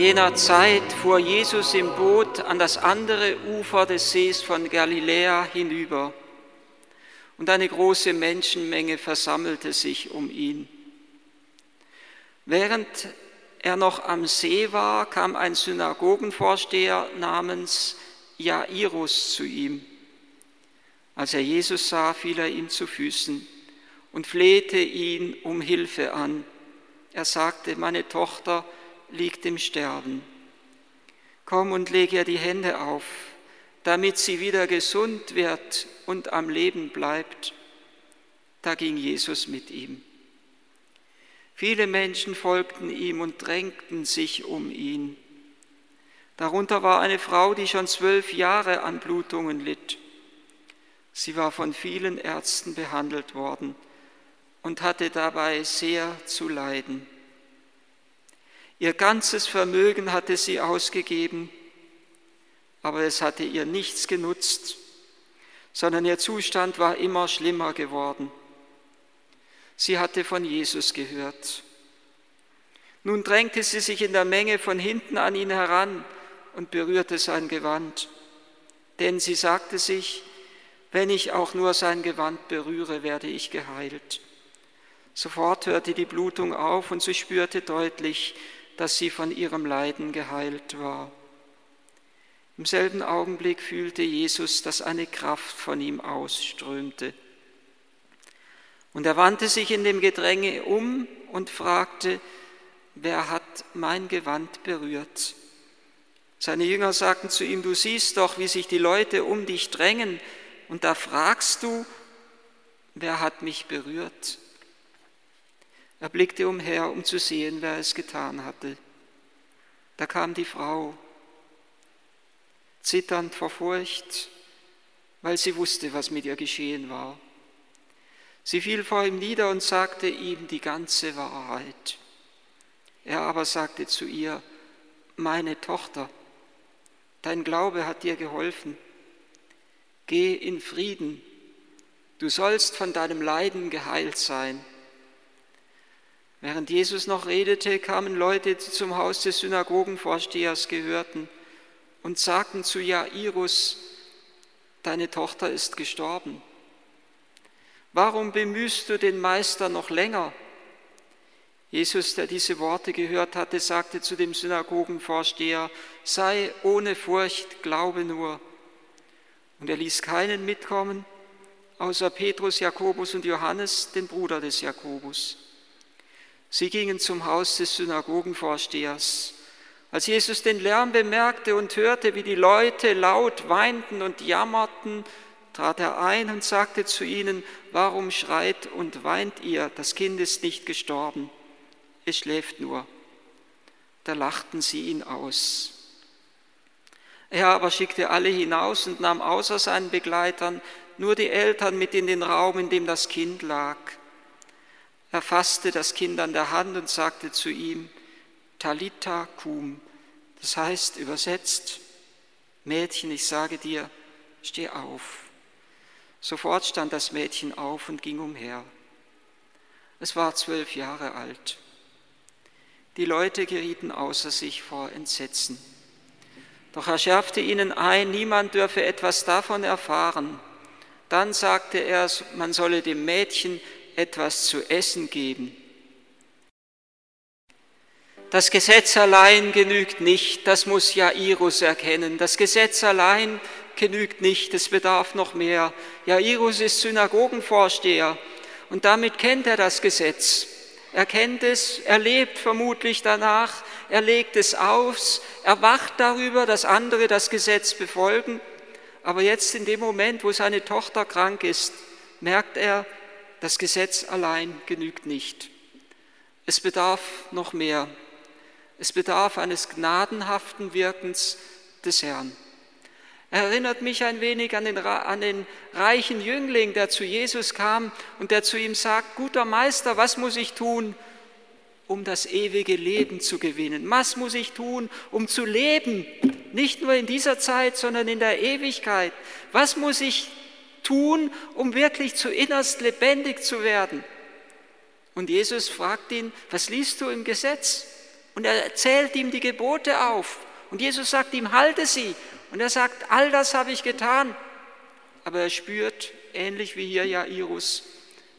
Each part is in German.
jener Zeit fuhr Jesus im Boot an das andere Ufer des Sees von Galiläa hinüber und eine große Menschenmenge versammelte sich um ihn. Während er noch am See war, kam ein Synagogenvorsteher namens Jairus zu ihm. Als er Jesus sah, fiel er ihm zu Füßen und flehte ihn um Hilfe an. Er sagte, meine Tochter liegt im Sterben. Komm und leg ihr die Hände auf, damit sie wieder gesund wird und am Leben bleibt. Da ging Jesus mit ihm. Viele Menschen folgten ihm und drängten sich um ihn. Darunter war eine Frau, die schon zwölf Jahre an Blutungen litt. Sie war von vielen Ärzten behandelt worden und hatte dabei sehr zu leiden. Ihr ganzes Vermögen hatte sie ausgegeben, aber es hatte ihr nichts genutzt, sondern ihr Zustand war immer schlimmer geworden. Sie hatte von Jesus gehört. Nun drängte sie sich in der Menge von hinten an ihn heran und berührte sein Gewand, denn sie sagte sich, wenn ich auch nur sein Gewand berühre, werde ich geheilt. Sofort hörte die Blutung auf und sie spürte deutlich, dass sie von ihrem Leiden geheilt war. Im selben Augenblick fühlte Jesus, dass eine Kraft von ihm ausströmte. Und er wandte sich in dem Gedränge um und fragte, wer hat mein Gewand berührt? Seine Jünger sagten zu ihm, du siehst doch, wie sich die Leute um dich drängen, und da fragst du, wer hat mich berührt? Er blickte umher, um zu sehen, wer es getan hatte. Da kam die Frau, zitternd vor Furcht, weil sie wusste, was mit ihr geschehen war. Sie fiel vor ihm nieder und sagte ihm die ganze Wahrheit. Er aber sagte zu ihr, meine Tochter, dein Glaube hat dir geholfen. Geh in Frieden, du sollst von deinem Leiden geheilt sein. Während Jesus noch redete, kamen Leute, die zum Haus des Synagogenvorstehers gehörten und sagten zu Jairus, deine Tochter ist gestorben. Warum bemühst du den Meister noch länger? Jesus, der diese Worte gehört hatte, sagte zu dem Synagogenvorsteher, sei ohne Furcht, glaube nur. Und er ließ keinen mitkommen, außer Petrus, Jakobus und Johannes, den Bruder des Jakobus. Sie gingen zum Haus des Synagogenvorstehers. Als Jesus den Lärm bemerkte und hörte, wie die Leute laut weinten und jammerten, trat er ein und sagte zu ihnen, warum schreit und weint ihr? Das Kind ist nicht gestorben, es schläft nur. Da lachten sie ihn aus. Er aber schickte alle hinaus und nahm außer seinen Begleitern nur die Eltern mit in den Raum, in dem das Kind lag. Er fasste das Kind an der Hand und sagte zu ihm, Talita cum, das heißt übersetzt, Mädchen, ich sage dir, steh auf. Sofort stand das Mädchen auf und ging umher. Es war zwölf Jahre alt. Die Leute gerieten außer sich vor Entsetzen. Doch er schärfte ihnen ein, niemand dürfe etwas davon erfahren. Dann sagte er, man solle dem Mädchen etwas zu essen geben. Das Gesetz allein genügt nicht, das muss Jairus erkennen. Das Gesetz allein genügt nicht, es bedarf noch mehr. Jairus ist Synagogenvorsteher und damit kennt er das Gesetz. Er kennt es, er lebt vermutlich danach, er legt es aus, er wacht darüber, dass andere das Gesetz befolgen. Aber jetzt in dem Moment, wo seine Tochter krank ist, merkt er, das Gesetz allein genügt nicht. Es bedarf noch mehr. Es bedarf eines gnadenhaften Wirkens des Herrn. Er erinnert mich ein wenig an den, an den, reichen Jüngling, der zu Jesus kam und der zu ihm sagt, guter Meister, was muss ich tun, um das ewige Leben zu gewinnen? Was muss ich tun, um zu leben? Nicht nur in dieser Zeit, sondern in der Ewigkeit. Was muss ich tun, um wirklich zu innerst lebendig zu werden? Und Jesus fragt ihn, was liest du im Gesetz? Und er zählt ihm die Gebote auf. Und Jesus sagt ihm, halte sie. Und er sagt, all das habe ich getan. Aber er spürt, ähnlich wie hier Jairus,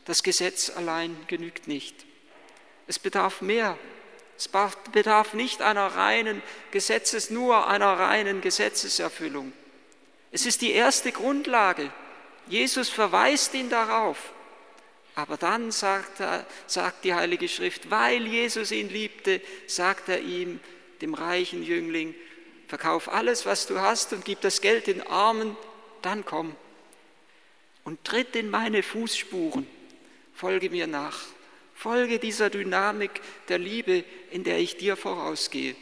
das Gesetz allein genügt nicht. Es bedarf mehr. Es bedarf nicht einer reinen Gesetzes, nur einer reinen Gesetzeserfüllung. Es ist die erste Grundlage. Jesus verweist ihn darauf. Aber dann sagt, er, sagt die Heilige Schrift, weil Jesus ihn liebte, sagt er ihm, dem reichen Jüngling, verkauf alles, was du hast und gib das Geld den Armen, dann komm und tritt in meine Fußspuren, folge mir nach, folge dieser Dynamik der Liebe, in der ich dir vorausgehe.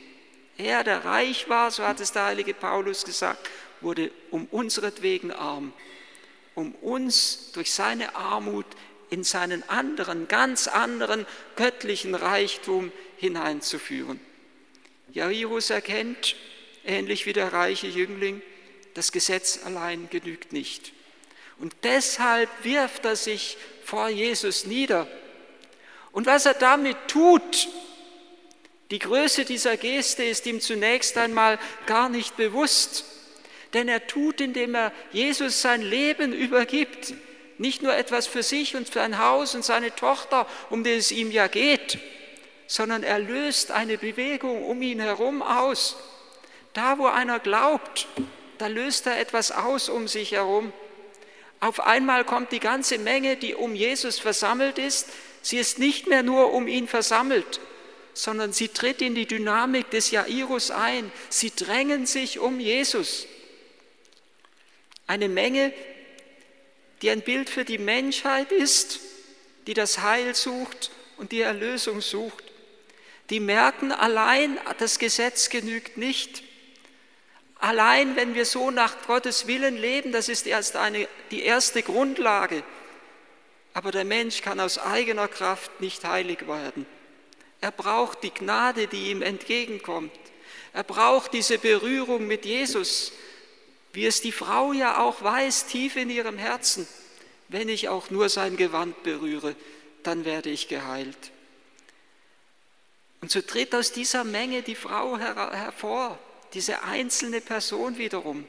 Er, der reich war, so hat es der heilige Paulus gesagt, wurde um unseretwegen arm, um uns durch seine Armut in seinen anderen, ganz anderen göttlichen Reichtum hineinzuführen. Jairus erkennt, ähnlich wie der reiche Jüngling, das Gesetz allein genügt nicht. Und deshalb wirft er sich vor Jesus nieder. Und was er damit tut, die Größe dieser Geste ist ihm zunächst einmal gar nicht bewusst, denn er tut, indem er Jesus sein Leben übergibt, nicht nur etwas für sich und für ein Haus und seine Tochter, um den es ihm ja geht, sondern er löst eine Bewegung um ihn herum aus. Da, wo einer glaubt, da löst er etwas aus um sich herum. Auf einmal kommt die ganze Menge, die um Jesus versammelt ist. Sie ist nicht mehr nur um ihn versammelt, sondern sie tritt in die Dynamik des Jairus ein. Sie drängen sich um Jesus. Eine Menge, die ein Bild für die Menschheit ist, die das Heil sucht und die Erlösung sucht. Die merken allein, das Gesetz genügt nicht. Allein wenn wir so nach Gottes Willen leben, das ist erst eine, die erste Grundlage. Aber der Mensch kann aus eigener Kraft nicht heilig werden. Er braucht die Gnade, die ihm entgegenkommt. Er braucht diese Berührung mit Jesus, wie es die Frau ja auch weiß, tief in ihrem Herzen. Wenn ich auch nur sein Gewand berühre, dann werde ich geheilt. Und so tritt aus dieser Menge die Frau hervor, diese einzelne Person wiederum.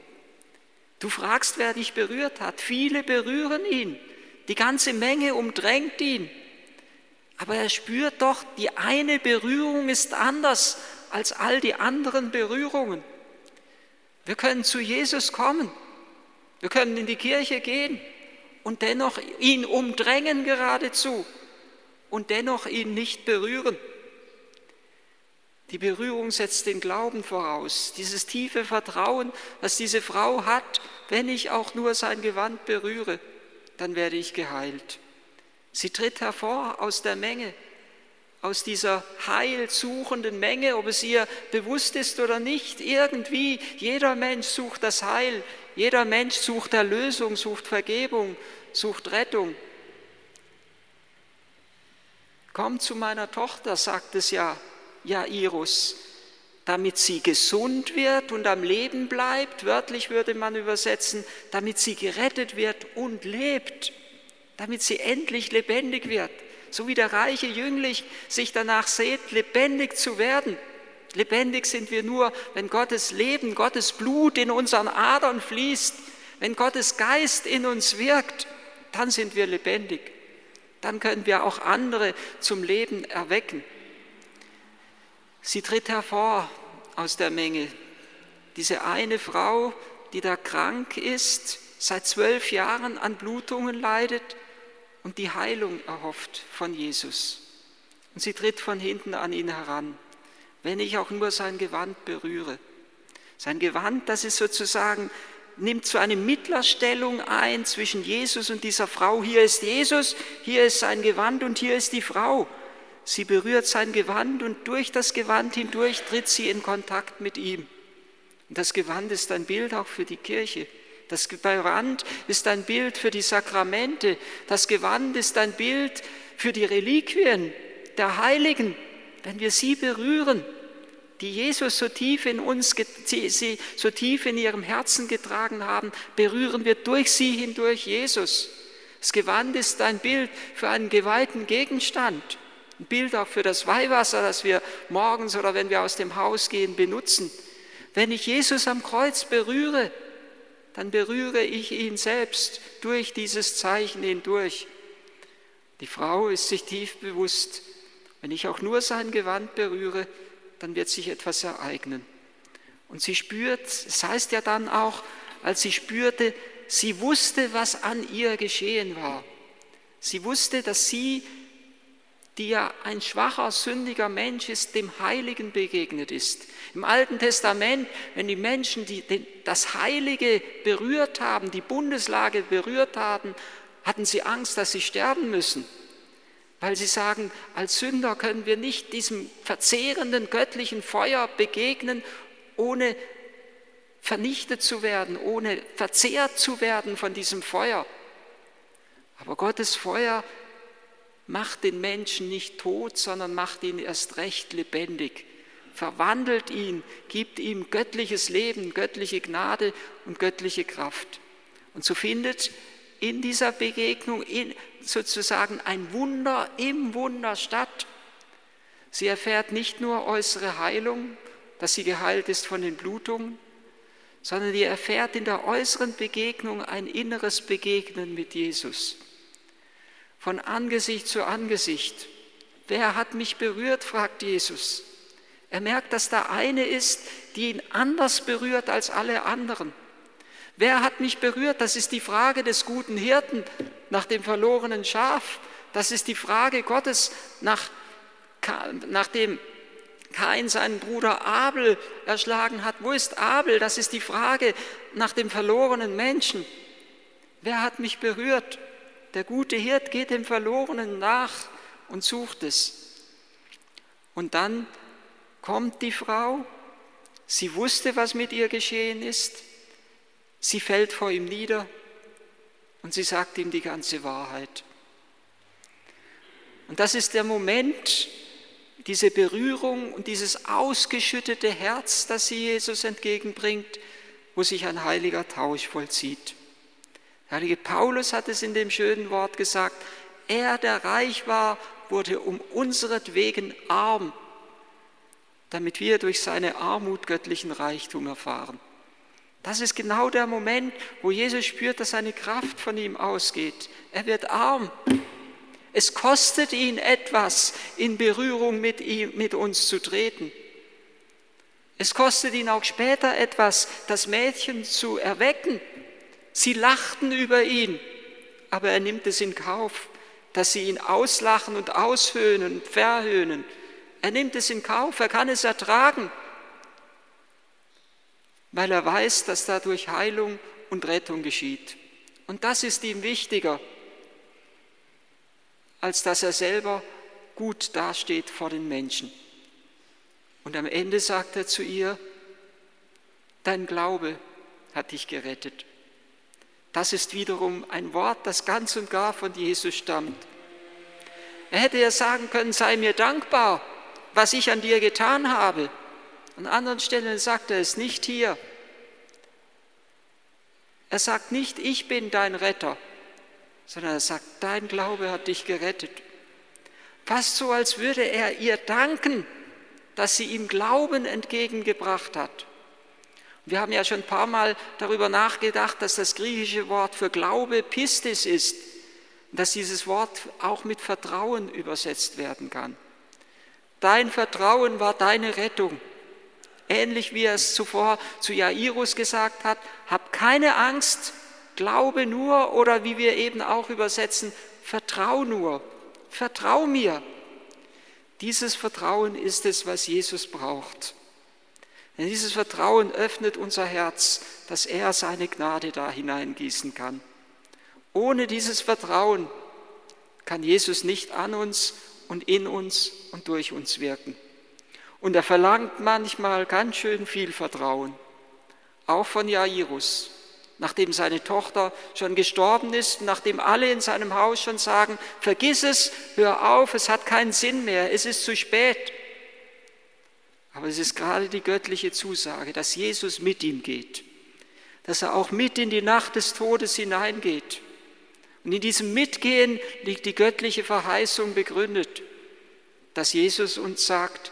Du fragst, wer dich berührt hat. Viele berühren ihn. Die ganze Menge umdrängt ihn. Aber er spürt doch, die eine Berührung ist anders als all die anderen Berührungen. Wir können zu Jesus kommen. Wir können in die Kirche gehen und dennoch ihn umdrängen geradezu und dennoch ihn nicht berühren. Die Berührung setzt den Glauben voraus, dieses tiefe Vertrauen, das diese Frau hat, wenn ich auch nur sein Gewand berühre, dann werde ich geheilt. Sie tritt hervor aus der Menge, aus dieser heilsuchenden Menge, ob es ihr bewusst ist oder nicht. Irgendwie, jeder Mensch sucht das Heil, jeder Mensch sucht Erlösung, sucht Vergebung, sucht Rettung. Komm zu meiner Tochter, sagt es ja Jairus, damit sie gesund wird und am Leben bleibt, wörtlich würde man übersetzen, damit sie gerettet wird und lebt, damit sie endlich lebendig wird, so wie der reiche Jüngling sich danach sehnt, lebendig zu werden. Lebendig sind wir nur, wenn Gottes Leben, Gottes Blut in unseren Adern fließt, wenn Gottes Geist in uns wirkt, dann sind wir lebendig. Dann können wir auch andere zum Leben erwecken. Sie tritt hervor aus der Menge. Diese eine Frau, die da krank ist, seit zwölf Jahren an Blutungen leidet und die Heilung erhofft von Jesus. Und sie tritt von hinten an ihn heran, wenn ich auch nur sein Gewand berühre. Sein Gewand, das ist sozusagen, nimmt so eine Mittlerstellung ein zwischen Jesus und dieser Frau. Hier ist Jesus, hier ist sein Gewand und hier ist die Frau. Sie berührt sein Gewand und durch das Gewand hindurch tritt sie in Kontakt mit ihm. Und das Gewand ist ein Bild auch für die Kirche. Das Gewand ist ein Bild für die Sakramente. Das Gewand ist ein Bild für die Reliquien der Heiligen. Wenn wir sie berühren, die Jesus so tief in uns, sie so tief in ihrem Herzen getragen haben, berühren wir durch sie hindurch Jesus. Das Gewand ist ein Bild für einen geweihten Gegenstand Ein Bild auch für das Weihwasser, das wir morgens oder wenn wir aus dem Haus gehen benutzen. Wenn ich Jesus am Kreuz berühre, dann berühre ich ihn selbst durch dieses Zeichen hindurch. Die Frau ist sich tief bewusst, wenn ich auch nur sein Gewand berühre, dann wird sich etwas ereignen. Und sie spürt, es heißt ja dann auch, als sie spürte, sie wusste, was an ihr geschehen war. Sie wusste, dass sie, die ja ein schwacher, sündiger Mensch ist, dem Heiligen begegnet ist. Im Alten Testament, wenn die Menschen die, das Heilige berührt haben, die Bundeslage berührt haben, hatten sie Angst, dass sie sterben müssen. Weil sie sagen, als Sünder können wir nicht diesem verzehrenden göttlichen Feuer begegnen, ohne vernichtet zu werden, ohne verzehrt zu werden von diesem Feuer. Aber Gottes Feuer macht den Menschen nicht tot, sondern macht ihn erst recht lebendig, verwandelt ihn, gibt ihm göttliches Leben, göttliche Gnade und göttliche Kraft. Und so findet in dieser Begegnung sozusagen ein Wunder im Wunder statt. Sie erfährt nicht nur äußere Heilung, dass sie geheilt ist von den Blutungen, sondern sie erfährt in der äußeren Begegnung ein inneres Begegnen mit Jesus. Von Angesicht zu Angesicht. Wer hat mich berührt, fragt Jesus. Er merkt, dass da eine ist, die ihn anders berührt als alle anderen. Wer hat mich berührt? Das ist die Frage des guten Hirten nach dem verlorenen Schaf. Das ist die Frage Gottes nach, nach dem Kain seinen Bruder Abel erschlagen hat. Wo ist Abel? Das ist die Frage nach dem verlorenen Menschen. Wer hat mich berührt? Der gute Hirt geht dem Verlorenen nach und sucht es. Und dann kommt die Frau, sie wusste, was mit ihr geschehen ist, sie fällt vor ihm nieder und sie sagt ihm die ganze Wahrheit. Und das ist der Moment, diese Berührung und dieses ausgeschüttete Herz, das sie Jesus entgegenbringt, wo sich ein heiliger Tausch vollzieht. Heilige Paulus hat es in dem schönen Wort gesagt, er, der reich war, wurde um unseretwegen arm, damit wir durch seine Armut göttlichen Reichtum erfahren. Das ist genau der Moment, wo Jesus spürt, dass seine Kraft von ihm ausgeht. Er wird arm, es kostet ihn etwas, in Berührung mit, ihm, mit uns zu treten. Es kostet ihn auch später etwas, das Mädchen zu erwecken. Sie lachten über ihn, aber er nimmt es in Kauf, dass sie ihn auslachen und aushöhnen und verhöhnen. Er nimmt es in Kauf, er kann es ertragen, weil er weiß, dass dadurch Heilung und Rettung geschieht. Und das ist ihm wichtiger als dass er selber gut dasteht vor den Menschen. Und am Ende sagt er zu ihr, dein Glaube hat dich gerettet. Das ist wiederum ein Wort, das ganz und gar von Jesus stammt. Er hätte ja sagen können, sei mir dankbar, was ich an dir getan habe. An anderen Stellen sagt er es nicht hier. Er sagt nicht, ich bin dein Retter, sondern er sagt, dein Glaube hat dich gerettet. Fast so, als würde er ihr danken, dass sie ihm Glauben entgegengebracht hat. Wir haben ja schon ein paar Mal darüber nachgedacht, dass das griechische Wort für Glaube Pistis ist dass dieses Wort auch mit Vertrauen übersetzt werden kann. Dein Vertrauen war deine Rettung. Ähnlich wie er es zuvor zu Jairus gesagt hat, hab keine Angst, Glaube nur oder wie wir eben auch übersetzen, vertrau nur, vertrau mir. Dieses Vertrauen ist es, was Jesus braucht. Denn dieses Vertrauen öffnet unser Herz, dass er seine Gnade da hineingießen kann. Ohne dieses Vertrauen kann Jesus nicht an uns und in uns und durch uns wirken. Und er verlangt manchmal ganz schön viel Vertrauen, auch von Jairus nachdem seine Tochter schon gestorben ist, nachdem alle in seinem Haus schon sagen, vergiss es, hör auf, es hat keinen Sinn mehr, es ist zu spät. Aber es ist gerade die göttliche Zusage, dass Jesus mit ihm geht, dass er auch mit in die Nacht des Todes hineingeht. Und in diesem Mitgehen liegt die göttliche Verheißung begründet, dass Jesus uns sagt,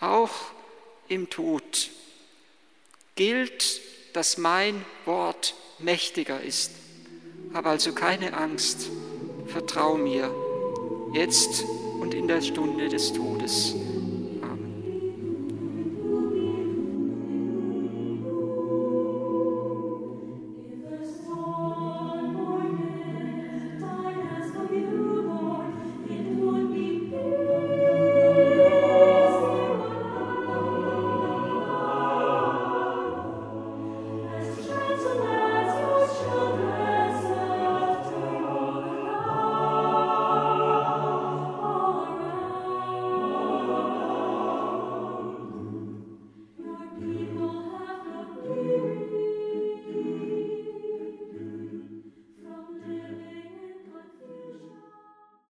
auch im Tod gilt, dass mein Wort mächtiger ist. Hab also keine Angst, vertraue mir, jetzt und in der Stunde des Todes.